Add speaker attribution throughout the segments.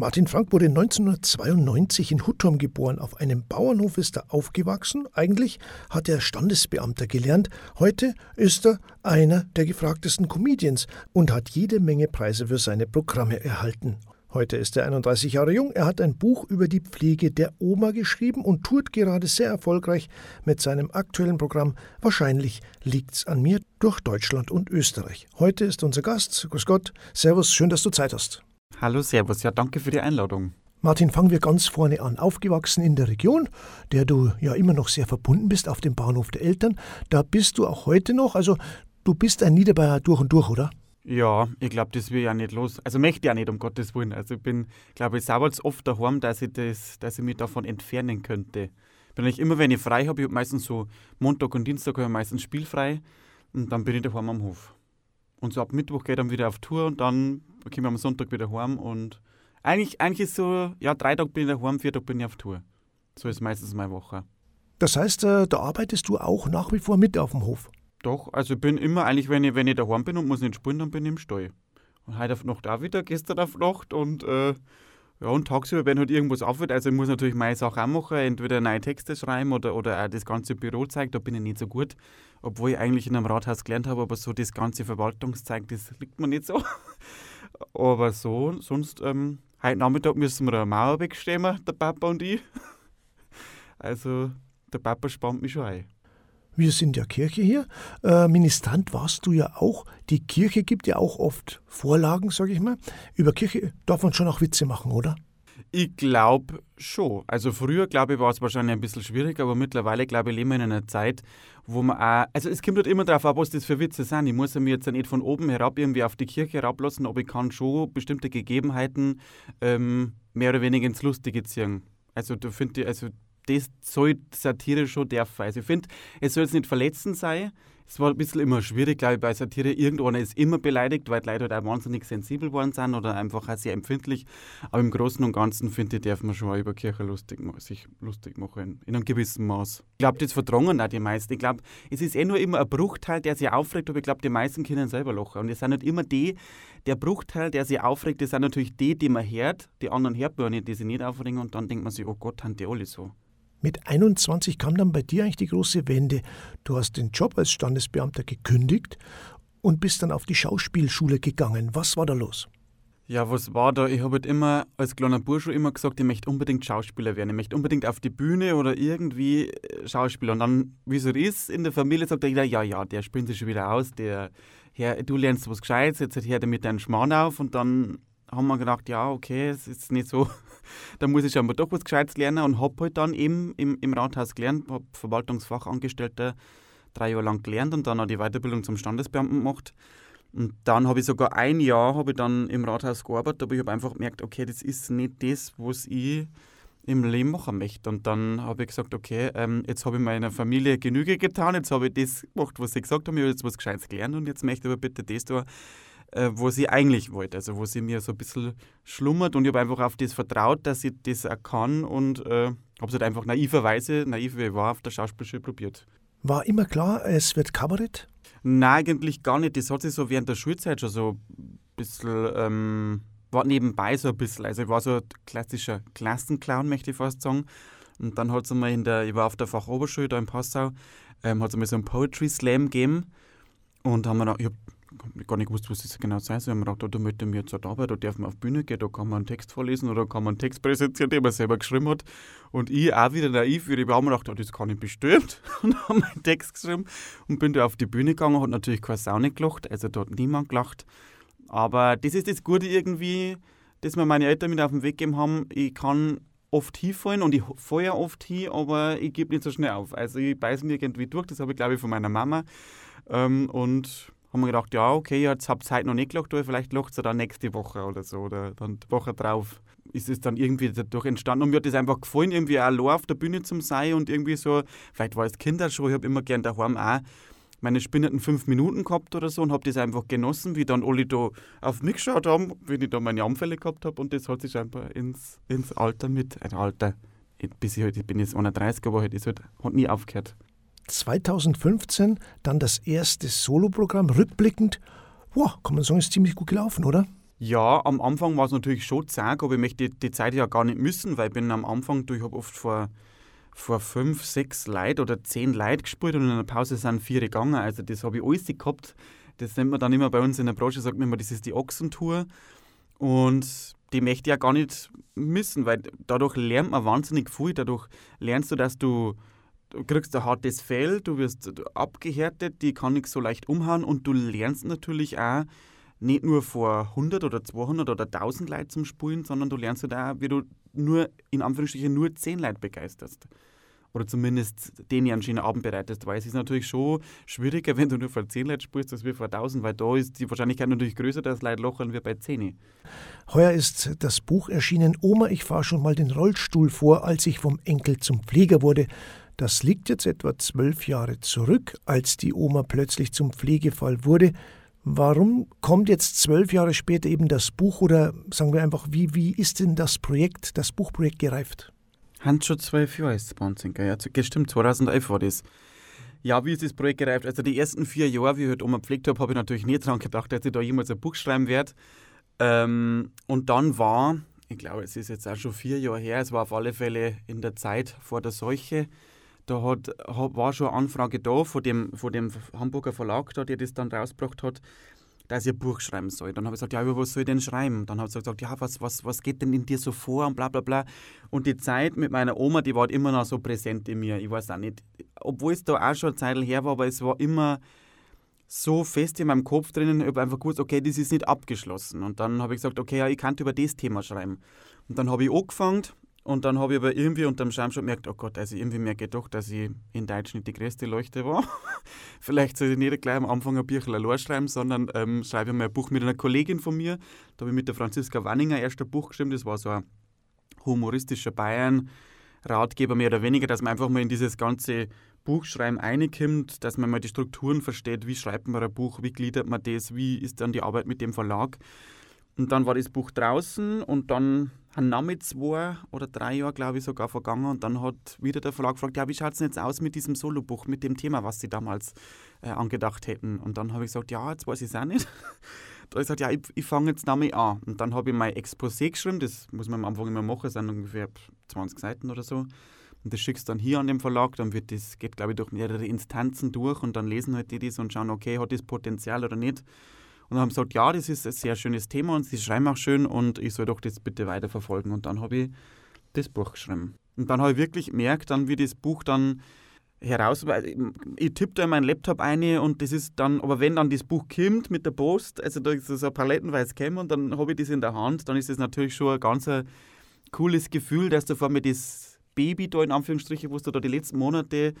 Speaker 1: Martin Frank wurde 1992 in Hutturm geboren. Auf einem Bauernhof ist er aufgewachsen. Eigentlich hat er Standesbeamter gelernt. Heute ist er einer der gefragtesten Comedians und hat jede Menge Preise für seine Programme erhalten. Heute ist er 31 Jahre jung. Er hat ein Buch über die Pflege der Oma geschrieben und tourt gerade sehr erfolgreich mit seinem aktuellen Programm Wahrscheinlich liegt's an mir durch Deutschland und Österreich. Heute ist unser Gast. Grüß Gott. Servus, schön, dass du Zeit hast.
Speaker 2: Hallo, Servus. Ja, danke für die Einladung.
Speaker 1: Martin, fangen wir ganz vorne an. Aufgewachsen in der Region, der du ja immer noch sehr verbunden bist, auf dem Bahnhof der Eltern. Da bist du auch heute noch. Also, du bist ein Niederbayer durch und durch, oder?
Speaker 2: Ja, ich glaube, das will ja nicht los. Also möchte ich ja nicht, um Gottes Willen. Also ich bin, glaube ich, sauber oft daheim, dass ich, das, dass ich mich davon entfernen könnte. Bin ich immer, wenn ich frei habe, ich habe meistens so Montag und Dienstag habe ich meistens spielfrei und dann bin ich daheim am Hof. Und so ab Mittwoch gehe ich dann wieder auf Tour und dann komme ich am Sonntag wieder heim. Und eigentlich, eigentlich ist so, ja, drei Tage bin ich daheim, vier Tage bin ich auf Tour. So ist meistens meine Woche.
Speaker 1: Das heißt, äh, da arbeitest du auch nach wie vor mit auf dem Hof?
Speaker 2: Doch, also ich bin immer eigentlich, wenn ich, wenn ich daheim bin und muss nicht spielen, dann bin ich im Stall. Und heute auf Nacht auch wieder, gestern auf Nacht und äh, ja, und tagsüber, wenn halt irgendwas aufhört, also ich muss natürlich meine Sache auch machen, entweder neue Texte schreiben oder, oder auch das ganze Büro zeigen, da bin ich nicht so gut obwohl ich eigentlich in einem Rathaus gelernt habe, aber so das ganze Verwaltungszeug, das liegt mir nicht so. Aber so, sonst, ähm, heute Nachmittag müssen wir eine Mauer wegstemmen, der Papa und ich. Also, der Papa spannt mich schon ein.
Speaker 1: Wir sind ja Kirche hier. Äh, Ministrant warst du ja auch. Die Kirche gibt ja auch oft Vorlagen, sage ich mal. Über Kirche darf man schon auch Witze machen, oder?
Speaker 2: Ich glaube schon. Also früher, glaube ich, war es wahrscheinlich ein bisschen schwierig, aber mittlerweile, glaube ich, leben wir in einer Zeit, wo man auch, also es kommt halt immer darauf an, was das für Witze sind. Ich muss mir jetzt nicht von oben herab irgendwie auf die Kirche herablassen, aber ich kann schon bestimmte Gegebenheiten ähm, mehr oder weniger ins Lustige ziehen. Also du findest, also das soll Satire schon dürfen. Also ich finde, es soll jetzt nicht verletzend sein, es war ein bisschen immer schwierig, glaube ich, bei Satire. Irgendeiner ist immer beleidigt, weil die Leute halt auch wahnsinnig sensibel geworden sind oder einfach auch sehr empfindlich. Aber im Großen und Ganzen, finde ich, darf man schon über Kirche lustig, sich lustig machen, in einem gewissen Maß. Ich glaube, das verdrängen auch die meisten. Ich glaube, es ist eh nur immer ein Bruchteil, der sich aufregt, aber ich glaube, die meisten können selber lachen. Und es sind nicht immer die, der Bruchteil, der sich aufregt, das sind natürlich die, die man hört, die anderen hört man nicht, die sich nicht aufregen und dann denkt man sich, oh Gott, haben die alle so.
Speaker 1: Mit 21 kam dann bei dir eigentlich die große Wende. Du hast den Job als Standesbeamter gekündigt und bist dann auf die Schauspielschule gegangen. Was war da los?
Speaker 2: Ja, was war da? Ich habe halt immer als kleiner Bursche immer gesagt, ich möchte unbedingt Schauspieler werden. Ich möchte unbedingt auf die Bühne oder irgendwie äh, Schauspieler. Und dann, wie es so ist, in der Familie sagt jeder, ja, ja, der springt sich schon wieder aus, der, Herr, du lernst was Gescheites, jetzt hört er mit deinem Schmarrn auf. Und dann haben wir gedacht, ja, okay, es ist nicht so da muss ich scheinbar doch was Gescheites lernen und habe halt dann eben im, im Rathaus gelernt, habe Verwaltungsfachangestellter drei Jahre lang gelernt und dann auch die Weiterbildung zum Standesbeamten gemacht. Und dann habe ich sogar ein Jahr ich dann im Rathaus gearbeitet, aber ich habe einfach gemerkt, okay, das ist nicht das, was ich im Leben machen möchte. Und dann habe ich gesagt, okay, ähm, jetzt habe ich meiner Familie Genüge getan, jetzt habe ich das gemacht, was sie gesagt haben, ich habe jetzt was Gescheites gelernt und jetzt möchte ich aber bitte das da äh, wo sie eigentlich wollte, also wo sie mir so ein bisschen schlummert und ich habe einfach auf das vertraut, dass ich das auch kann und äh, habe es halt einfach naiverweise, naiv wie ich war, auf der Schauspielschule probiert.
Speaker 1: War immer klar, es wird Kabarett?
Speaker 2: Nein, eigentlich gar nicht. Das hat sich so während der Schulzeit schon so ein bisschen, ähm, war nebenbei so ein bisschen. Also ich war so ein klassischer Klassenclown, möchte ich fast sagen. Und dann hat es einmal in der, ich war auf der Fachoberschule da in Passau, ähm, hat es einmal so einen Poetry Slam gegeben. Und haben wir noch, ich habe gar nicht gewusst, was das genau sein soll. Ich habe gedacht, da möchte mir jetzt halt arbeiten, da darf man auf die Bühne gehen, da kann man einen Text vorlesen oder kann man einen Text präsentieren, den man selber geschrieben hat. Und ich auch wieder naiv, ich habe mir gedacht, oh, das kann ich bestimmt. Und habe meinen Text geschrieben und bin da auf die Bühne gegangen, hat natürlich keine Sau nicht gelacht, also da hat niemand gelacht. Aber das ist das Gute irgendwie, das mir meine Eltern mit auf den Weg gegeben haben. Ich kann oft hinfallen und ich ja oft hin, aber ich gebe nicht so schnell auf. Also ich beiße mir irgendwie durch, das habe ich glaube ich von meiner Mama. Ähm, und haben wir gedacht, ja, okay, jetzt habt ihr heute noch nicht gelacht, aber vielleicht lacht ihr dann nächste Woche oder so oder dann die Woche drauf. Ist es dann irgendwie dadurch entstanden und mir hat das einfach gefallen, irgendwie allein auf der Bühne zum sein und irgendwie so, vielleicht war es Kindershow, ich habe immer gern daheim auch meine spinnenden fünf Minuten gehabt oder so und habe das einfach genossen, wie dann alle da auf mich geschaut haben, wenn ich da meine Anfälle gehabt habe und das hat sich einfach ins, ins Alter mit, ein Alter, bis ich, halt, ich bin jetzt 31, aber halt, das halt, hat nie aufgehört.
Speaker 1: 2015 dann das erste Soloprogramm. Rückblickend, wow, kann man sagen, ist ziemlich gut gelaufen, oder?
Speaker 2: Ja, am Anfang war es natürlich schon zack, aber ich möchte die Zeit ja gar nicht müssen, weil ich bin am Anfang, ich habe oft vor, vor fünf, sechs Leuten oder zehn Leuten gespielt und in der Pause sind vier gegangen. Also das habe ich alles gehabt. Das nennt man dann immer bei uns in der Branche, sagt man immer, das ist die Ochsentour. Und die möchte ich ja gar nicht missen, weil dadurch lernt man wahnsinnig viel. Dadurch lernst du, dass du, du kriegst ein hartes Fell, du wirst abgehärtet, die kann nichts so leicht umhauen und du lernst natürlich auch, nicht nur vor 100 oder 200 oder 1000 Leuten zum Spulen, sondern du lernst halt auch, wie du nur, in Anführungsstrichen, nur 10 Leute begeisterst. Oder zumindest den einen schönen Abend bereitest, weil es ist natürlich schon schwieriger, wenn du nur vor 10 Leuten spielst, als wir vor 1000, weil da ist die Wahrscheinlichkeit natürlich größer, dass Leute lochern wie bei 10.
Speaker 1: Heuer ist das Buch erschienen Oma, ich fahre schon mal den Rollstuhl vor, als ich vom Enkel zum Pfleger wurde. Das liegt jetzt etwa zwölf Jahre zurück, als die Oma plötzlich zum Pflegefall wurde. Warum kommt jetzt zwölf Jahre später eben das Buch oder sagen wir einfach, wie, wie ist denn das Projekt, das Buchprojekt gereift?
Speaker 2: Hans schon zwölf Jahre ist es ja, stimmt, 2011 war das. Ja, wie ist das Projekt gereift? Also die ersten vier Jahre, wie ich halt Oma gepflegt habe, habe ich natürlich nie daran gedacht, dass ich da jemals ein Buch schreiben werde. Ähm, und dann war, ich glaube, es ist jetzt auch schon vier Jahre her, es war auf alle Fälle in der Zeit vor der Seuche, da hat, war schon eine Anfrage da von dem, von dem Hamburger Verlag, da, der das dann rausgebracht hat, dass ich ein Buch schreiben soll. Dann habe ich gesagt, ja, über was soll ich denn schreiben? Dann hat sie gesagt, ja, was, was, was geht denn in dir so vor und bla bla bla. Und die Zeit mit meiner Oma, die war immer noch so präsent in mir. Ich weiß auch nicht, obwohl es da auch schon eine Zeit her war, aber es war immer so fest in meinem Kopf drinnen, ich habe einfach gewusst, okay, das ist nicht abgeschlossen. Und dann habe ich gesagt, okay, ja, ich kann über das Thema schreiben. Und dann habe ich angefangen und dann habe ich aber irgendwie unterm Schirm schon gemerkt, oh Gott, also irgendwie merke ich doch, dass ich in Deutsch nicht die größte Leuchte war. Vielleicht soll ich nicht gleich am Anfang ein Büchlein allein schreiben, sondern ähm, schreibe mal ein Buch mit einer Kollegin von mir. Da habe ich mit der Franziska Wanninger erst ein Buch geschrieben. Das war so ein humoristischer Bayern-Ratgeber, mehr oder weniger, dass man einfach mal in dieses ganze Buchschreiben reinkommt, dass man mal die Strukturen versteht, wie schreibt man ein Buch, wie gliedert man das, wie ist dann die Arbeit mit dem Verlag. Und dann war das Buch draußen und dann haben damit zwei oder drei Jahre, glaube ich, sogar vergangen. Und dann hat wieder der Verlag gefragt, ja, wie schaut es denn jetzt aus mit diesem Solobuch, mit dem Thema, was sie damals äh, angedacht hätten? Und dann habe ich gesagt, ja, jetzt weiß ich es auch nicht. da habe ich gesagt, ja, ich, ich fange jetzt damit an. Und dann habe ich mein Exposé geschrieben, das muss man am Anfang immer machen, sind ungefähr 20 Seiten oder so. Und das schickst dann hier an den Verlag, dann wird das, geht glaube ich durch mehrere Instanzen durch und dann lesen halt die das und schauen, okay, hat das Potenzial oder nicht. Und haben gesagt, ja, das ist ein sehr schönes Thema und sie schreiben auch schön und ich soll doch das bitte weiterverfolgen. Und dann habe ich das Buch geschrieben. Und dann habe ich wirklich gemerkt, dann, wie das Buch dann heraus, ich tippe da in meinen Laptop ein und das ist dann, aber wenn dann das Buch kommt mit der Post, also da ist so ein palettenweise käme und dann habe ich das in der Hand, dann ist das natürlich schon ein ganz cooles Gefühl, dass du vor mir das Baby da in Anführungsstrichen, wo du da die letzten Monate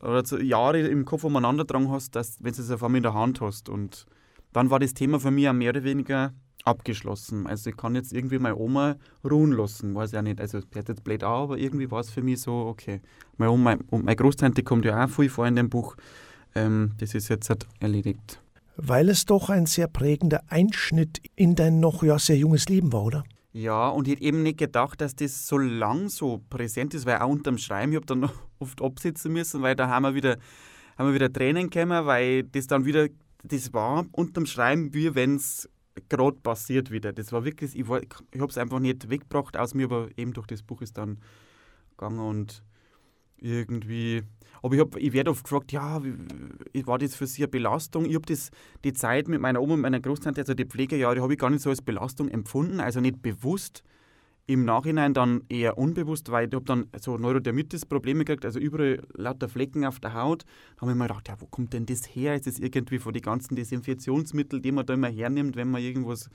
Speaker 2: oder Jahre im Kopf umeinander dran hast, dass, wenn du es auf einmal in der Hand hast und dann war das Thema für mich auch mehr oder weniger abgeschlossen. Also ich kann jetzt irgendwie meine Oma ruhen lassen, weiß ja nicht. Also hört jetzt blöd an, aber irgendwie war es für mich so, okay. Meine Oma und meine Großtante kommt ja auch viel vor in dem Buch. Ähm, das ist jetzt halt erledigt.
Speaker 1: Weil es doch ein sehr prägender Einschnitt in dein noch ja, sehr junges Leben war, oder?
Speaker 2: Ja, und ich hätte eben nicht gedacht, dass das so lang so präsent ist, weil auch unterm Schreiben, ich habe dann oft absitzen müssen, weil da haben wir wieder, haben wir wieder Tränen gekommen, weil das dann wieder das war unterm Schreiben, wie wenn es gerade passiert wieder. Das war wirklich, ich, ich, habe es einfach nicht weggebracht aus mir, aber eben durch das Buch ist dann gegangen und irgendwie. Aber ich, ich werde oft gefragt, ja, war das für Sie eine Belastung? Ich habe die Zeit mit meiner Oma und meiner Großtante, also die Pflegejahre, habe ich gar nicht so als Belastung empfunden, also nicht bewusst im Nachhinein dann eher unbewusst, weil ich habe dann so Neurodermitis-Probleme gekriegt, also überall lauter Flecken auf der Haut. Da habe ich mir gedacht, ja, wo kommt denn das her? Ist das irgendwie von den ganzen Desinfektionsmitteln, die man da immer hernimmt, wenn man irgendwas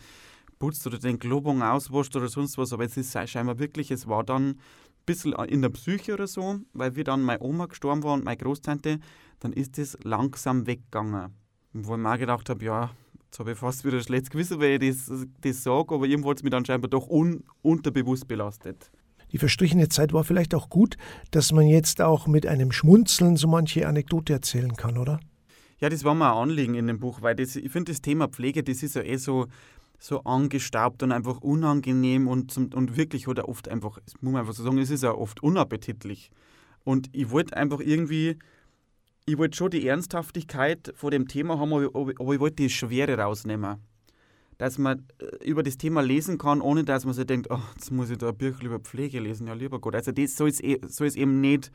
Speaker 2: putzt oder den Globung auswascht oder sonst was. Aber es ist scheinbar wirklich, es war dann ein bisschen in der Psyche oder so, weil wir dann meine Oma gestorben war und meine Großtante, dann ist das langsam weggegangen. Wo ich mir auch gedacht habe, ja, Jetzt habe ich fast wieder schlecht gewissen, weil ich das, das sage, aber irgendwo hat es mich dann scheinbar doch un, unterbewusst belastet.
Speaker 1: Die verstrichene Zeit war vielleicht auch gut, dass man jetzt auch mit einem Schmunzeln so manche Anekdote erzählen kann, oder?
Speaker 2: Ja, das war mir ein Anliegen in dem Buch, weil das, ich finde, das Thema Pflege, das ist ja eh so, so angestaubt und einfach unangenehm und, zum, und wirklich oder oft einfach, das muss man einfach so sagen, es ist ja oft unappetitlich. Und ich wollte einfach irgendwie ich wollte schon die Ernsthaftigkeit vor dem Thema haben, aber, ich wollte die Schwere rausnehmen. dass man äh, über das Thema lesen kann, ohne dass man sich denkt, oh, jetzt muss ich da ein Bücher über Pflege lesen, ja lieber Gott. Also das soll es, eh, eben nicht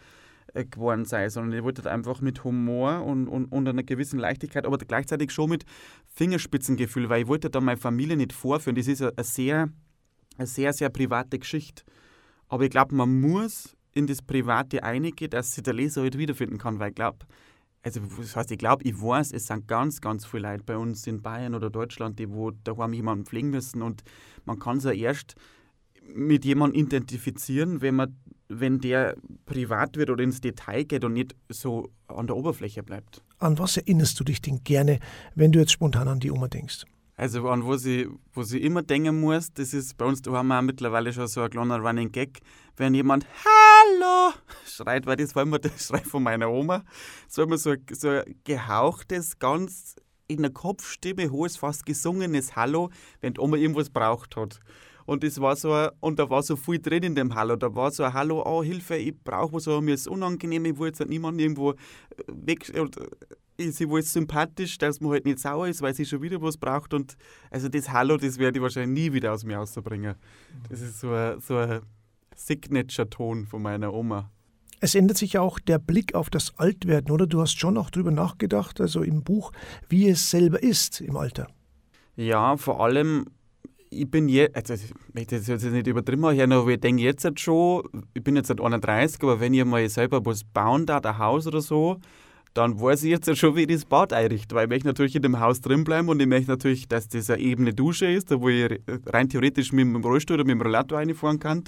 Speaker 2: äh, geworden sein, sondern ich wollte halt einfach mit Humor und, und, und einer gewissen Leichtigkeit, aber gleichzeitig schon mit Fingerspitzengefühl, weil ich wollte da meine Familie nicht vorführen. Das ist eine sehr, eine sehr, sehr private Geschichte. Aber ich glaube, man muss in das Private eingehen, dass sich der Leser halt wiederfinden kann, weil ich glaube, also das heißt, ich glaube, ich weiß, es sind ganz, ganz viele Leute bei uns in Bayern oder Deutschland, die wo daheim jemanden pflegen müssen und man kann sich ja erst mit jemandem identifizieren, wenn man wenn der privat wird oder ins Detail geht und nicht so an der Oberfläche bleibt.
Speaker 1: An was erinnerst du dich denn gerne, wenn du jetzt spontan an die Oma denkst?
Speaker 2: Also an was ich, was ich immer denken muss, das ist bei uns, da wir auch mittlerweile schon so ein kleiner Running Gag, wenn jemand Hallo schreit, weil das war immer der Schrei von meiner Oma, so immer so, so ein gehauchtes, ganz in der Kopfstimme, hohes, fast gesungenes Hallo, wenn die Oma irgendwas braucht hat. Und das war so, ein, und da war so viel drin in dem Hallo. Da war so ein Hallo, oh Hilfe, ich brauche was, aber mir ist unangenehm, ich will jetzt niemanden irgendwo äh, weg. Äh, sie war sympathisch, dass man halt nicht sauer ist, weil sie schon wieder was braucht. Und also das Hallo, das werde ich wahrscheinlich nie wieder aus mir rauszubringen. Das ist so ein, so ein Signature-Ton von meiner Oma.
Speaker 1: Es ändert sich auch der Blick auf das Altwerden, oder? Du hast schon auch darüber nachgedacht, also im Buch, wie es selber ist im Alter.
Speaker 2: Ja, vor allem ich bin jetzt, also ich möchte das jetzt nicht übertrieben machen, aber ich denke jetzt halt schon, ich bin jetzt seit 31, aber wenn ich mal selber was bauen da, ein Haus oder so, dann weiß ich jetzt schon, wie ich das Bad einrichte, weil ich möchte natürlich in dem Haus drin bleiben und ich möchte natürlich, dass das eine ebene Dusche ist, wo ich rein theoretisch mit dem Rollstuhl oder mit dem Rollator reinfahren kann.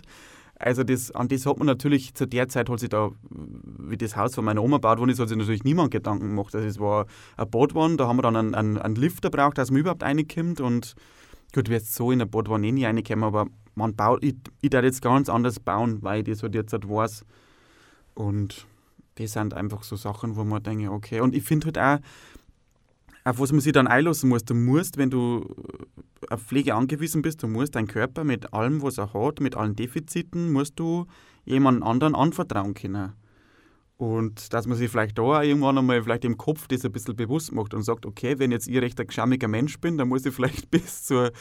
Speaker 2: Also das, an das hat man natürlich zu der Zeit, als ich da, wie das Haus von meiner Oma baut worden ist, hat sich natürlich niemand Gedanken gemacht. Also es war ein Badwanne, da haben wir dann einen, einen, einen Lifter braucht, dass man überhaupt reinkommt und Gut, wir so in der Boot eh nie reinkommen, aber man baut, ich, ich darf jetzt ganz anders bauen, weil ich das halt jetzt halt weiß. Und das sind einfach so Sachen, wo man denkt, okay. Und ich finde halt auch, auf was man sich dann einlassen muss, du musst, wenn du auf Pflege angewiesen bist, du musst deinen Körper mit allem, was er hat, mit allen Defiziten, musst du jemand anderen anvertrauen können. Und dass man sich vielleicht da irgendwann einmal vielleicht im Kopf das ein bisschen bewusst macht und sagt, okay, wenn jetzt ich recht ein geschammiger Mensch bin, dann muss ich vielleicht bis zur,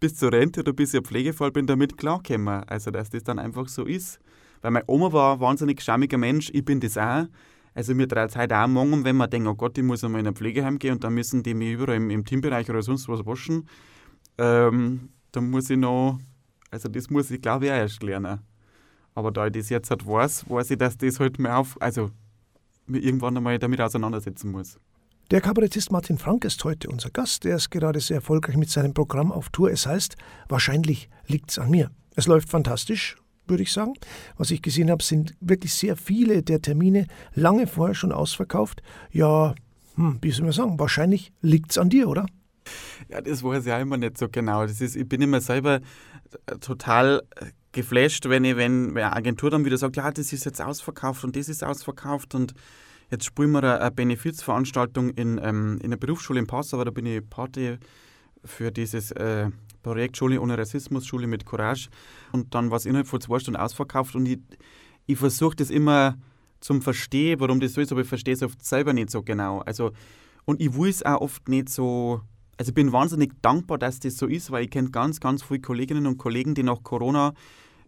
Speaker 2: bis zur Rente oder bis ich ein Pflegefall bin, damit klarkommen. Also, dass das dann einfach so ist. Weil meine Oma war ein wahnsinnig geschammiger Mensch, ich bin das auch. Also mir dreht es heute auch morgen, wenn man denkt, oh Gott, ich muss einmal in ein Pflegeheim gehen und dann müssen die mich überall im, im Teambereich oder sonst was waschen. Ähm, dann muss ich noch, also das muss ich glaube ich auch erst lernen. Aber da ich das jetzt halt weiß, weiß ich, dass das halt mir auf, also mir irgendwann einmal damit auseinandersetzen muss.
Speaker 1: Der Kabarettist Martin Frank ist heute unser Gast. Er ist gerade sehr erfolgreich mit seinem Programm auf Tour. Es heißt, wahrscheinlich liegt es an mir. Es läuft fantastisch, würde ich sagen. Was ich gesehen habe, sind wirklich sehr viele der Termine lange vorher schon ausverkauft. Ja, hm, wie soll man sagen, wahrscheinlich liegt es an dir, oder?
Speaker 2: Ja, das weiß ich auch immer nicht so genau. Das ist, ich bin immer selber total geflasht, wenn, ich, wenn eine Agentur dann wieder sagt, ja, das ist jetzt ausverkauft und das ist ausverkauft und jetzt spielen wir eine Benefizveranstaltung in, ähm, in der Berufsschule in Passau, da bin ich Party für dieses äh, Projekt Schule ohne Rassismus, Schule mit Courage und dann war es innerhalb von zwei Stunden ausverkauft und ich, ich versuche das immer zum Verstehen, warum das so ist, aber ich verstehe es oft selber nicht so genau. Also, und ich will es auch oft nicht so also ich bin wahnsinnig dankbar, dass das so ist, weil ich kenne ganz, ganz viele Kolleginnen und Kollegen, die nach Corona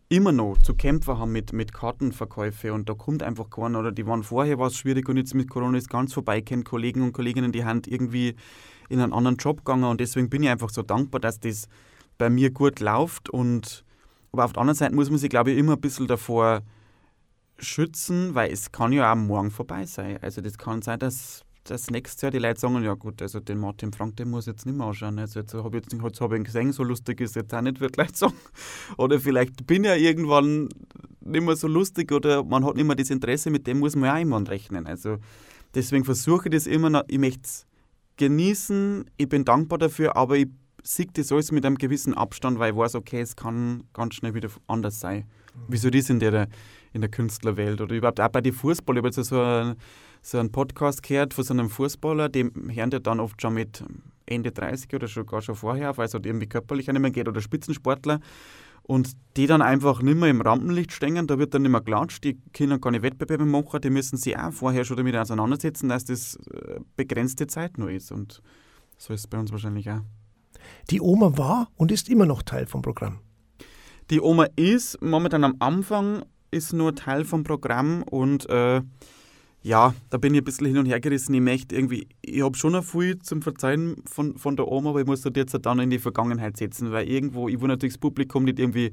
Speaker 2: immer noch zu kämpfen haben mit, mit Kartenverkäufe und da kommt einfach keiner oder die waren vorher was schwierig und jetzt mit Corona ist ganz vorbei. Ich kenne Kollegen und Kolleginnen, die haben irgendwie in einen anderen Job gegangen und deswegen bin ich einfach so dankbar, dass das bei mir gut läuft und aber auf der anderen Seite muss man sich, glaube ich, immer ein bisschen davor schützen, weil es kann ja auch morgen vorbei sein. Also das kann sein, dass das nächste Jahr die Leute sagen, ja gut, also den Martin Frank, den muss ich jetzt nicht mehr anschauen. Also jetzt habe ich, jetzt, jetzt hab ich ihn gesehen, so lustig ist jetzt auch nicht, wird gleich sagen. Oder vielleicht bin ich ja irgendwann nicht mehr so lustig oder man hat nicht mehr das Interesse, mit dem muss man ja auch immer rechnen. Also deswegen versuche ich das immer noch, ich möchte es genießen, ich bin dankbar dafür, aber ich sehe das alles mit einem gewissen Abstand, weil ich weiß, okay, es kann ganz schnell wieder anders sein. Wieso das in der, in der Künstlerwelt oder überhaupt auch bei den Fußball. Ich habe jetzt so ein so einen Podcast gehört von so einem Fußballer, dem hören die dann oft schon mit Ende 30 oder schon gar schon vorher auf, weil es halt irgendwie körperlich nicht mehr geht oder Spitzensportler. Und die dann einfach nicht mehr im Rampenlicht stehen, da wird dann nicht mehr gelatscht, die können keine Wettbewerbe machen, die müssen sich auch vorher schon damit auseinandersetzen, dass das äh, begrenzte Zeit nur ist. Und so ist es bei uns wahrscheinlich auch.
Speaker 1: Die Oma war und ist immer noch Teil vom Programm.
Speaker 2: Die Oma ist momentan am Anfang ist nur Teil vom Programm und äh, ja, da bin ich ein bisschen hin und her gerissen. Ich möchte irgendwie, ich habe schon viel zum Verzeihen von, von der Oma, aber ich muss das jetzt dann in die Vergangenheit setzen, weil irgendwo, ich will natürlich das Publikum nicht irgendwie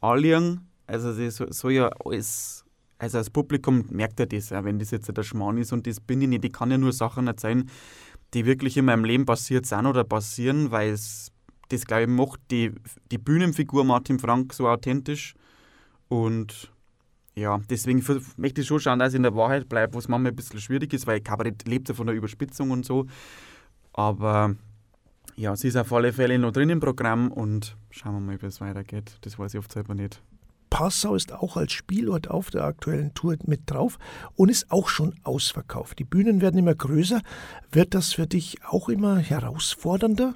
Speaker 2: anliegen. Also das soll ja alles, also das Publikum merkt ja das, wenn das jetzt der Schmarrn ist und das bin ich nicht. Ich kann ja nur Sachen erzählen, die wirklich in meinem Leben passiert sind oder passieren, weil es das, glaube ich, macht die, die Bühnenfigur Martin Frank so authentisch und ja, deswegen möchte ich schon schauen, dass ich in der Wahrheit bleibe, was manchmal ein bisschen schwierig ist, weil Kabarett lebt ja von der Überspitzung und so. Aber ja, sie ist auf alle Fälle noch drin im Programm und schauen wir mal, wie es weitergeht. Das weiß ich oft selber nicht.
Speaker 1: Passau ist auch als Spielort auf der aktuellen Tour mit drauf und ist auch schon ausverkauft. Die Bühnen werden immer größer. Wird das für dich auch immer herausfordernder?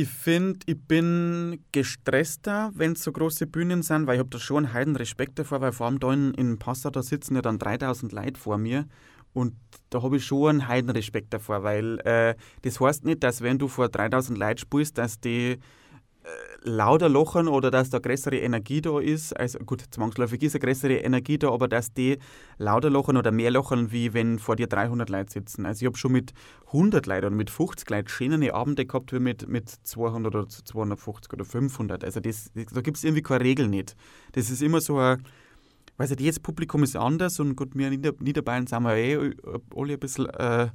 Speaker 2: Ich finde, ich bin gestresster, wenn es so große Bühnen sind, weil ich habe da schon einen heiden Respekt davor, weil vor allem da in, in Passau, da sitzen ja dann 3000 Leute vor mir und da habe ich schon einen heiden Respekt davor, weil äh, das heißt nicht, dass wenn du vor 3000 Leuten spielst, dass die lauter lochern oder dass da größere Energie da ist. Also gut, zwangsläufig ist eine größere Energie da, aber dass die lauter lochern oder mehr lochern, wie wenn vor dir 300 Leute sitzen. Also ich habe schon mit 100 Leuten oder mit 50 Leuten schönere Abende gehabt wie mit, mit 200 oder 250 oder 500. Also das, da gibt es irgendwie keine Regel nicht. Das ist immer so ein weiß ich, jetzt Publikum ist anders und gut, wir Nieder Niederbayern sind wir eh alle ein bisschen äh,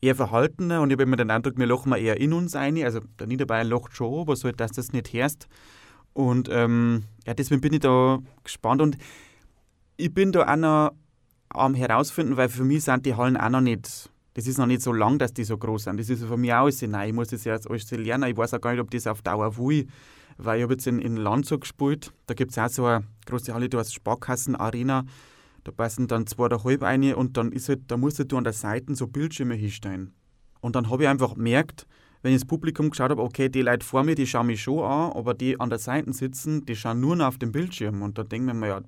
Speaker 2: eher verhaltener und ich habe immer den Eindruck, wir lachen eher in uns ein. Also der Niederbayern lacht schon, aber so, dass das nicht herrscht. Und ähm, ja, deswegen bin ich da gespannt und ich bin da auch noch am herausfinden, weil für mich sind die Hallen auch noch nicht, das ist noch nicht so lang, dass die so groß sind. Das ist für mich auch alles neu. Ich muss das jetzt alles lernen. Ich weiß auch gar nicht, ob das auf Dauer will, weil ich habe jetzt in, in Landshut gespielt. Da gibt es auch so eine große Halle, da heißt Sparkassen Da passen dann zweieinhalb rein und dann ist halt, da musst du an der Seite so Bildschirme hinstellen. Und dann habe ich einfach gemerkt, wenn ich ins Publikum geschaut habe, okay, die Leute vor mir, die schauen mich schon an, aber die an der Seite sitzen, die schauen nur noch auf den Bildschirm. Und da denke ich mir, ja,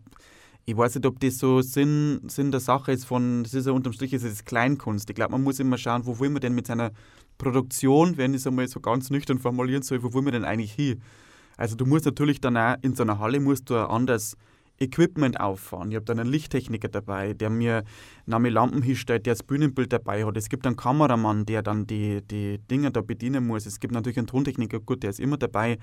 Speaker 2: ich weiß nicht, ob das so Sinn, Sinn der Sache ist von, das ist ja unterm Strich, das ist Kleinkunst. Ich glaube, man muss immer schauen, wo will man denn mit seiner Produktion, wenn ich es einmal so ganz nüchtern formulieren soll, wo will man denn eigentlich hin? Also du musst natürlich dann auch in so einer Halle musst du anders Equipment auffahren. Ich habe dann einen Lichttechniker dabei, der mir Name Lampen hinstellt, der das Bühnenbild dabei hat. Es gibt einen Kameramann, der dann die, die Dinge da bedienen muss. Es gibt natürlich einen Tontechniker, gut, der ist immer dabei.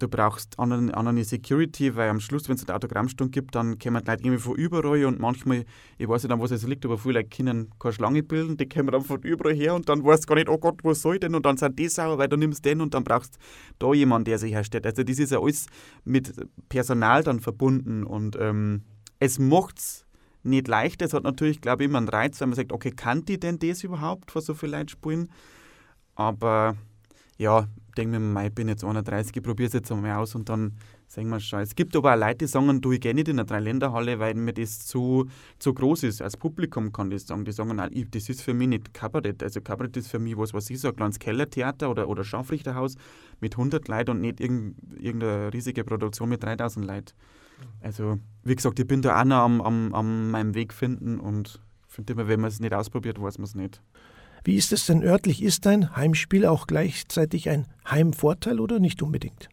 Speaker 2: Du brauchst anderen, andere Security, weil am Schluss, wenn es eine Autogrammstunde gibt, dann kommen Leute irgendwie von überall und manchmal, ich weiß nicht, an was es liegt, aber viele Leute können keine Schlange bilden, die kommen dann von überall her und dann weißt du gar nicht, oh Gott, was soll ich denn? Und dann sind die sauer, weil du nimmst den und dann brauchst du da jemanden, der sich herstellt. Also das ist ja alles mit Personal dann verbunden und ähm, es macht es nicht leicht. Es hat natürlich, glaube ich, immer einen Reiz, wenn man sagt, okay, kann die denn das überhaupt, was so viele Leute spielen? Aber ja, denke mir, ich bin jetzt 31, ich probiere es jetzt einmal aus und dann sagen wir schon. Es gibt aber auch Leute, die sagen, du, ich gehe nicht in eine Dreiländerhalle, weil mir das zu, zu groß ist. Als Publikum kann das sagen. Die sagen, nein, das ist für mich nicht Kabarett. Also Kabarett ist für mich was, was ich so ein kleines Kellertheater oder, oder Scharfrichterhaus mit 100 Leuten und nicht irgendeine riesige Produktion mit 3000 Leuten. Also, wie gesagt, ich bin da auch noch am, am, am meinem Weg finden und finde immer, wenn man es nicht ausprobiert, weiß man es nicht.
Speaker 1: Wie ist es denn örtlich? Ist dein Heimspiel auch gleichzeitig ein Heimvorteil oder nicht unbedingt?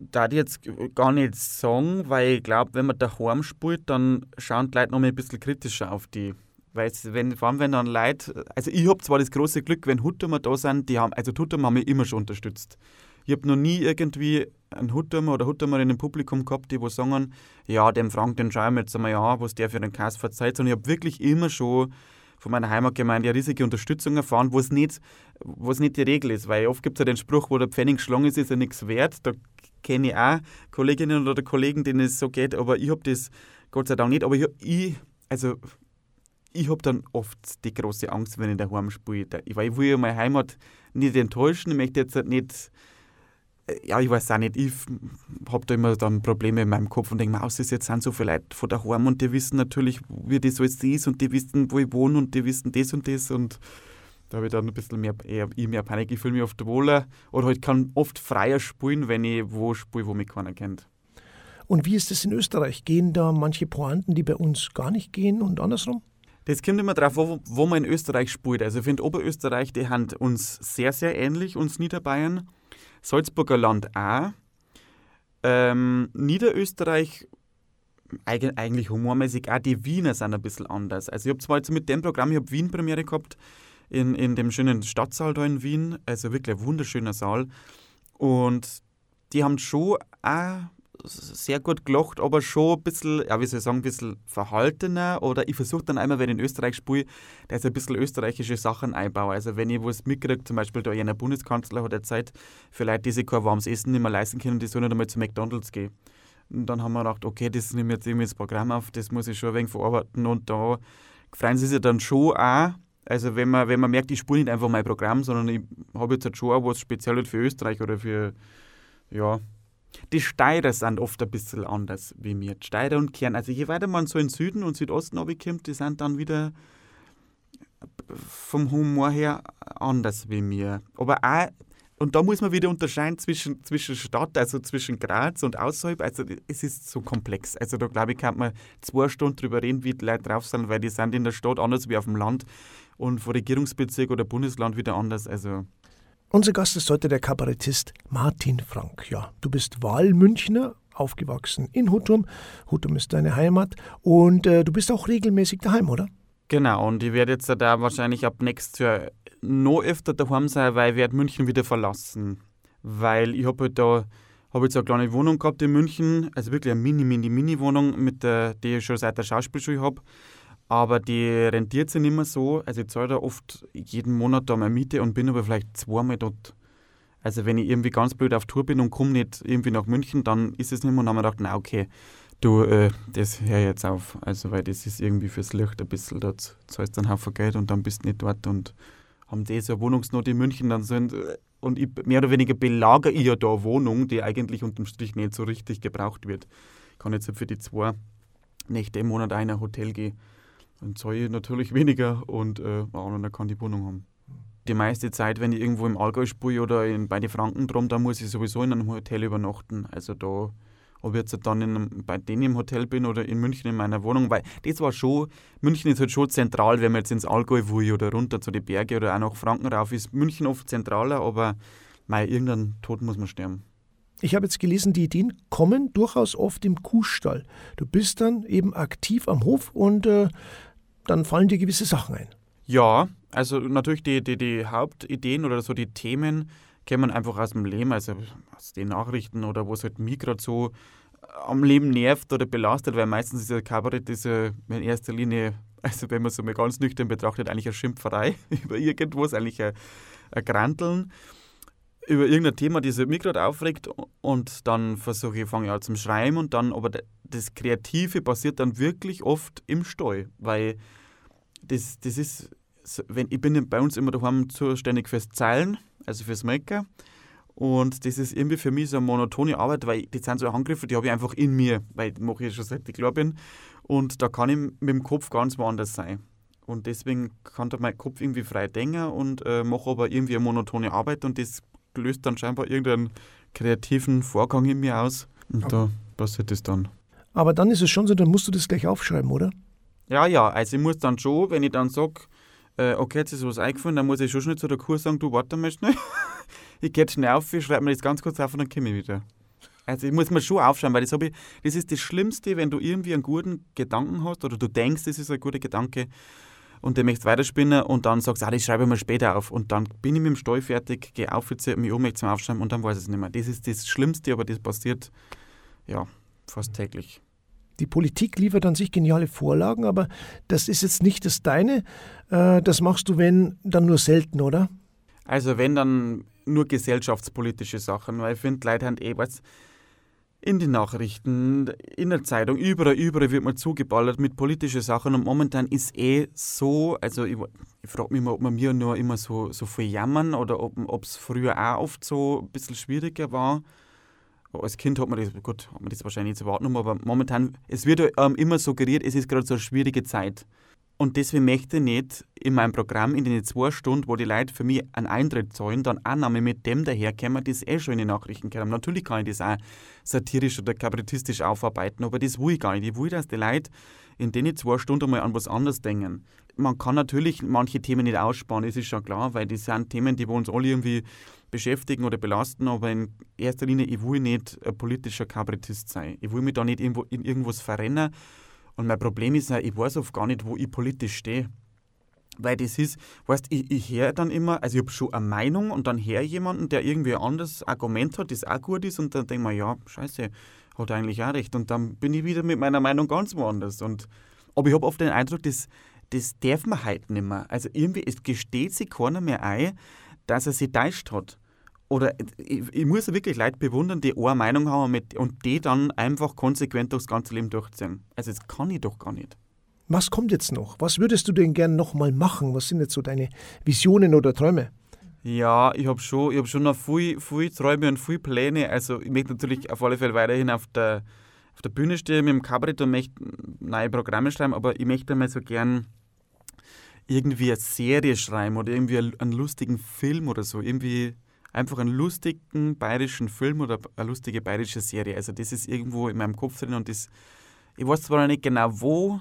Speaker 2: Da ich jetzt gar nicht sagen, weil ich glaube, wenn man daheim spielt, dann schauen die Leute noch mal ein bisschen kritischer auf die. Weil wenn, vor allem wenn dann Leute, also ich habe zwar das große Glück, wenn Huttermer da sind, die haben, also Huttermer haben mich immer schon unterstützt. Ich habe noch nie irgendwie einen Huttermer oder Huttermerin im Publikum gehabt, die wo sagen, ja, dem Frank, den schauen wir jetzt einmal an, was der für den Kass verzeiht, sondern ich habe wirklich immer schon von meiner Heimatgemeinde eine riesige Unterstützung erfahren, wo es nicht, nicht die Regel ist. Weil oft gibt es ja den Spruch, wo der Pfennig geschlagen ist, ist er nichts wert. Da kenne ich auch Kolleginnen oder Kollegen, denen es so geht, aber ich habe das Gott sei Dank nicht. Aber ich, ich also ich habe dann oft die große Angst, wenn ich daheim spiele. Weil ich will ja meine Heimat nicht enttäuschen. Ich möchte jetzt nicht ja, ich weiß auch nicht, ich habe da immer dann Probleme in meinem Kopf und denke mir, aus, jetzt sind so viele Leute von daheim und die wissen natürlich, wie das alles ist und die wissen, wo ich wohne und die wissen das und das und da habe ich dann ein bisschen mehr, eher, mehr Panik, ich fühle mich oft wohler oder halt kann oft freier spielen, wenn ich wo spiele, wo mich keiner kennt.
Speaker 1: Und wie ist es in Österreich? Gehen da manche Pointen, die bei uns gar nicht gehen und andersrum?
Speaker 2: Das kommt immer darauf, wo, wo man in Österreich spielt. Also ich finde Oberösterreich, die haben uns sehr, sehr ähnlich, uns Niederbayern. Salzburger Land auch. Ähm, Niederösterreich eigentlich humormäßig auch die Wiener sind ein bisschen anders. Also ich habe zwar jetzt mit dem Programm, ich habe Wien-Premiere gehabt, in, in dem schönen Stadtsaal da in Wien, also wirklich ein wunderschöner Saal. Und die haben schon auch sehr gut gelacht, aber schon ein bisschen, ja, wie soll ich sagen, ein bisschen verhaltener. Oder ich versuche dann einmal, wenn ich in Österreich spiele, dass ich ein bisschen österreichische Sachen einbaue. Also, wenn ich was mitkriege, zum Beispiel da jener Bundeskanzler hat derzeit für Leute, die sich kein warmes Essen nicht mehr leisten können, die sollen nicht einmal zu McDonalds gehen. Und dann haben wir gedacht, okay, das nehme ich jetzt irgendwie ins Programm auf, das muss ich schon ein wenig verarbeiten. Und da freuen sie sich dann schon auch. Also, wenn man, wenn man merkt, ich spiele nicht einfach mein Programm, sondern ich habe jetzt halt schon auch was Spezielles für Österreich oder für, ja, die Steirer sind oft ein bisschen anders wie mir. Die Steirer und Kern. Also je weiter man so in Süden und Südosten kommt, die sind dann wieder vom Humor her anders wie mir. Aber auch, und da muss man wieder unterscheiden zwischen, zwischen Stadt, also zwischen Graz und außerhalb. Also es ist so komplex. Also da glaube ich, kann man zwei Stunden drüber reden, wie die Leute drauf sind, weil die sind in der Stadt anders wie auf dem Land und vor Regierungsbezirk oder Bundesland wieder anders. Also
Speaker 1: unser Gast ist heute der Kabarettist Martin Frank. Ja, du bist Wahlmünchner, aufgewachsen in Hutturm. Hutturm ist deine Heimat und äh, du bist auch regelmäßig daheim, oder?
Speaker 2: Genau, und ich werde jetzt da wahrscheinlich ab nächstes Jahr noch öfter daheim sein, weil ich werde München wieder verlassen. Weil ich habe halt da habe jetzt eine kleine Wohnung gehabt in München, also wirklich eine mini, mini, mini Wohnung, mit der, die ich schon seit der Schauspielschule habe. Aber die rentiert sich nicht mehr so. Also ich zahle da oft jeden Monat da meine Miete und bin aber vielleicht zweimal dort. Also wenn ich irgendwie ganz blöd auf Tour bin und komme nicht irgendwie nach München, dann ist es nicht mehr. Und dann habe ich gedacht, na okay, du, äh, das hör jetzt auf. Also weil das ist irgendwie fürs Licht ein bisschen, da zahlst du einen Haufen Geld und dann bist du nicht dort und haben die so eine Wohnungsnot in München dann sind. Und ich, mehr oder weniger belagere ich ja da eine Wohnung, die eigentlich unterm Strich nicht so richtig gebraucht wird. Ich kann jetzt für die zwei Nächte im Monat ein Hotel gehen dann zahle ich natürlich weniger und äh, auch kann die Wohnung haben. Die meiste Zeit, wenn ich irgendwo im Allgäu spiele oder in, bei den Franken drum, dann muss ich sowieso in einem Hotel übernachten. Also da, ob ich jetzt dann in, bei denen im Hotel bin oder in München in meiner Wohnung, weil das war schon, München ist halt schon zentral, wenn man jetzt ins Allgäu will oder runter zu den Bergen oder auch nach Franken rauf, ist München oft zentraler, aber mei, irgendein Tod muss man sterben.
Speaker 1: Ich habe jetzt gelesen, die Ideen kommen durchaus oft im Kuhstall. Du bist dann eben aktiv am Hof und äh, dann fallen dir gewisse Sachen ein.
Speaker 2: Ja, also natürlich die, die, die Hauptideen oder so die Themen kennen einfach aus dem Leben, also aus den Nachrichten oder wo es halt mich gerade so am Leben nervt oder belastet, weil meistens ist ja Kabarett diese in erster Linie, also wenn man es mal ganz nüchtern betrachtet, eigentlich eine Schimpferei über irgendwas, eigentlich ein, ein Granteln über irgendein Thema, das mich gerade aufregt und dann versuche ich, fange ich an zum Schreiben und dann, aber das Kreative passiert dann wirklich oft im Stall, weil das, das ist, wenn, ich bin bei uns immer daheim zuständig fürs Zeilen, also fürs Melken. Und das ist irgendwie für mich so eine monotone Arbeit, weil die sind so Handgriffe, die habe ich einfach in mir, weil ich mache ich schon seit ich klar bin. Und da kann ich mit dem Kopf ganz woanders sein. Und deswegen kann da mein Kopf irgendwie frei denken und äh, mache aber irgendwie eine monotone Arbeit und das löst dann scheinbar irgendeinen kreativen Vorgang in mir aus. Und ja. da passiert das dann.
Speaker 1: Aber dann ist es schon so, dann musst du das gleich aufschreiben, oder?
Speaker 2: Ja, ja, also ich muss dann schon, wenn ich dann sage, äh, okay, jetzt ist was eingefallen, dann muss ich schon schnell zu der Kur sagen, du warte mal schnell. ich gehe schnell auf, ich schreibe mir das ganz kurz auf und dann komme ich wieder. Also ich muss mir schon aufschreiben, weil das, ich, das ist das Schlimmste, wenn du irgendwie einen guten Gedanken hast oder du denkst, das ist ein guter Gedanke und den möchtest weiterspinnen und dann sagst, ah, das schreibe ich mir später auf und dann bin ich mit dem Stall fertig, gehe auf, mich um, zum Aufschreiben und dann weiß ich es nicht mehr. Das ist das Schlimmste, aber das passiert ja fast täglich.
Speaker 1: Die Politik liefert an sich geniale Vorlagen, aber das ist jetzt nicht das Deine. Äh, das machst du, wenn, dann nur selten, oder?
Speaker 2: Also wenn, dann nur gesellschaftspolitische Sachen, weil ich finde, Leute haben eh was in den Nachrichten, in der Zeitung, überall, überall wird man zugeballert mit politischen Sachen und momentan ist eh so, also ich, ich frage mich mal, ob man mir nur immer so, so viel jammern oder ob es früher auch oft so ein bisschen schwieriger war als Kind hat man das, gut, hat man das wahrscheinlich nicht wahrgenommen, aber momentan, es wird ähm, immer suggeriert, es ist gerade so eine schwierige Zeit. Und deswegen möchte ich nicht in meinem Programm in den zwei Stunden, wo die Leute für mich einen Eintritt zahlen, dann noch mit dem daherkommen, das eh schon in den Nachrichten kommen. Natürlich kann ich das auch satirisch oder kabarettistisch aufarbeiten, aber das will ich gar nicht. Ich will, dass die Leute in den zwei Stunden mal an was anderes denken. Man kann natürlich manche Themen nicht aussparen, das ist schon klar, weil das sind Themen, die uns alle irgendwie beschäftigen oder belasten, aber in erster Linie, ich will nicht ein politischer Kabarettist sein. Ich will mich da nicht irgendwo in irgendwas verrennen und mein Problem ist ja, ich weiß oft gar nicht, wo ich politisch stehe. Weil das ist, weißt ich, ich höre dann immer, also ich habe schon eine Meinung und dann höre jemanden, der irgendwie ein anderes Argument hat, das auch gut ist und dann denke ich mir, ja, scheiße, hat eigentlich auch recht. Und dann bin ich wieder mit meiner Meinung ganz woanders. Und, aber ich habe oft den Eindruck, das, das darf man halt nicht mehr. Also irgendwie, es gesteht sich keiner mehr ein, dass er sich täuscht hat oder ich, ich muss wirklich Leute bewundern, die eine Meinung haben mit, und die dann einfach konsequent durchs ganze Leben durchziehen. Also das kann ich doch gar nicht.
Speaker 1: Was kommt jetzt noch? Was würdest du denn gern nochmal machen? Was sind jetzt so deine Visionen oder Träume?
Speaker 2: Ja, ich habe schon, hab schon noch viele, viele Träume und viele Pläne. Also ich möchte natürlich auf alle Fälle weiterhin auf der, auf der Bühne stehen mit dem Kabarett und möchte neue Programme schreiben, aber ich möchte mal so gern irgendwie eine Serie schreiben oder irgendwie einen lustigen Film oder so. Irgendwie einfach einen lustigen bayerischen Film oder eine lustige bayerische Serie. Also das ist irgendwo in meinem Kopf drin und das, ich weiß zwar noch nicht genau, wo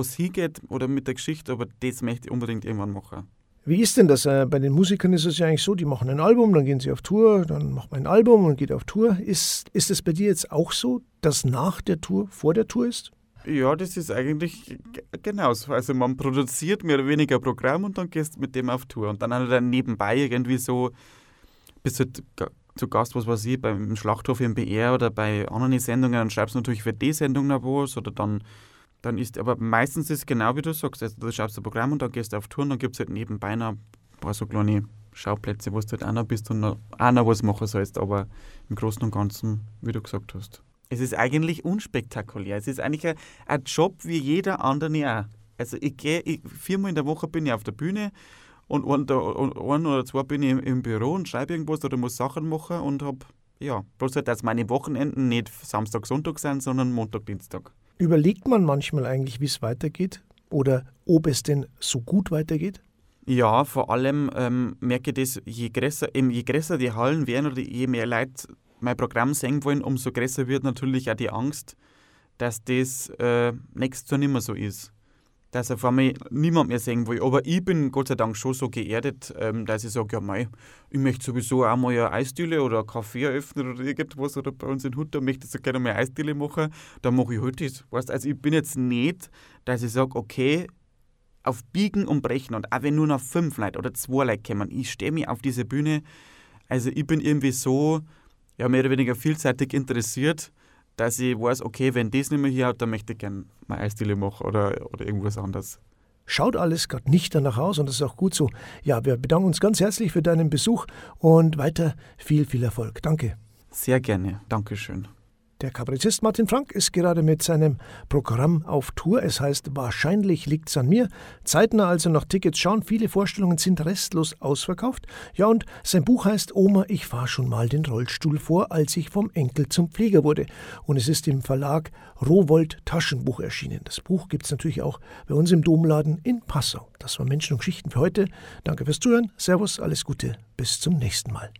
Speaker 2: es hingeht oder mit der Geschichte, aber das möchte ich unbedingt irgendwann machen.
Speaker 1: Wie ist denn das? Äh, bei den Musikern ist es ja eigentlich so, die machen ein Album, dann gehen sie auf Tour, dann macht man ein Album und geht auf Tour. Ist, ist es bei dir jetzt auch so, dass nach der Tour vor der Tour ist?
Speaker 2: Ja, das ist eigentlich genauso. Also man produziert mehr oder weniger Programm und dann gehst du mit dem auf Tour. Und dann hat er dann nebenbei irgendwie so bist halt zu Gast, was weiß ich, beim Schlachthof im BR oder bei anderen Sendungen, dann schreibst du natürlich für die Sendung noch was oder dann, dann ist, aber meistens ist es genau wie du sagst, also du schreibst ein Programm und dann gehst du auf Tour und dann gibt es halt nebenbei noch ein paar so kleine Schauplätze, wo du halt auch noch bist und noch, auch noch was machen sollst, aber im Großen und Ganzen, wie du gesagt hast. Es ist eigentlich unspektakulär. Es ist eigentlich ein, ein Job wie jeder andere auch. Also ich gehe, viermal in der Woche bin ich auf der Bühne und ein, ein oder zwei bin ich im Büro und schreibe irgendwas oder muss Sachen machen und habe, ja, bloß halt, dass meine Wochenenden nicht Samstag, Sonntag sind, sondern Montag, Dienstag.
Speaker 1: Überlegt man manchmal eigentlich, wie es weitergeht? Oder ob es denn so gut weitergeht?
Speaker 2: Ja, vor allem ähm, merke ich das, je größer, eben, je größer die Hallen werden oder je mehr Leute mein Programm sehen wollen, umso größer wird natürlich auch die Angst, dass das äh, nächstes Jahr nicht mehr so ist dass er vor mir niemand mehr sehen will. Aber ich bin Gott sei Dank schon so geerdet, ähm, dass ich sage, ja mei, ich möchte sowieso auch mal eine Eisdiele oder ein Kaffee eröffnen oder irgendwas oder bei uns in Hutter möchte ich so gerne mal eine Eisdiele machen, dann mache ich halt das. Also ich bin jetzt nicht, dass ich sage, okay, auf Biegen und Brechen und auch wenn nur noch fünf Leute oder zwei Leute kommen, ich stehe mich auf diese Bühne, also ich bin irgendwie so, ja mehr oder weniger vielseitig interessiert, dass ich weiß, okay, wenn das nicht mehr hier hat, dann möchte ich gerne mal Eisdiele machen oder, oder irgendwas anderes.
Speaker 1: Schaut alles gerade nicht danach aus und das ist auch gut so. Ja, wir bedanken uns ganz herzlich für deinen Besuch und weiter viel, viel Erfolg. Danke.
Speaker 2: Sehr gerne. Dankeschön.
Speaker 1: Der Kabarettist Martin Frank ist gerade mit seinem Programm auf Tour. Es heißt Wahrscheinlich liegt's an mir. Zeitnah also noch Tickets schauen. Viele Vorstellungen sind restlos ausverkauft. Ja, und sein Buch heißt Oma, ich fahr schon mal den Rollstuhl vor, als ich vom Enkel zum Pfleger wurde. Und es ist im Verlag Rowold Taschenbuch erschienen. Das Buch gibt's natürlich auch bei uns im Domladen in Passau. Das war Menschen und Geschichten für heute. Danke fürs Zuhören. Servus, alles Gute. Bis zum nächsten Mal.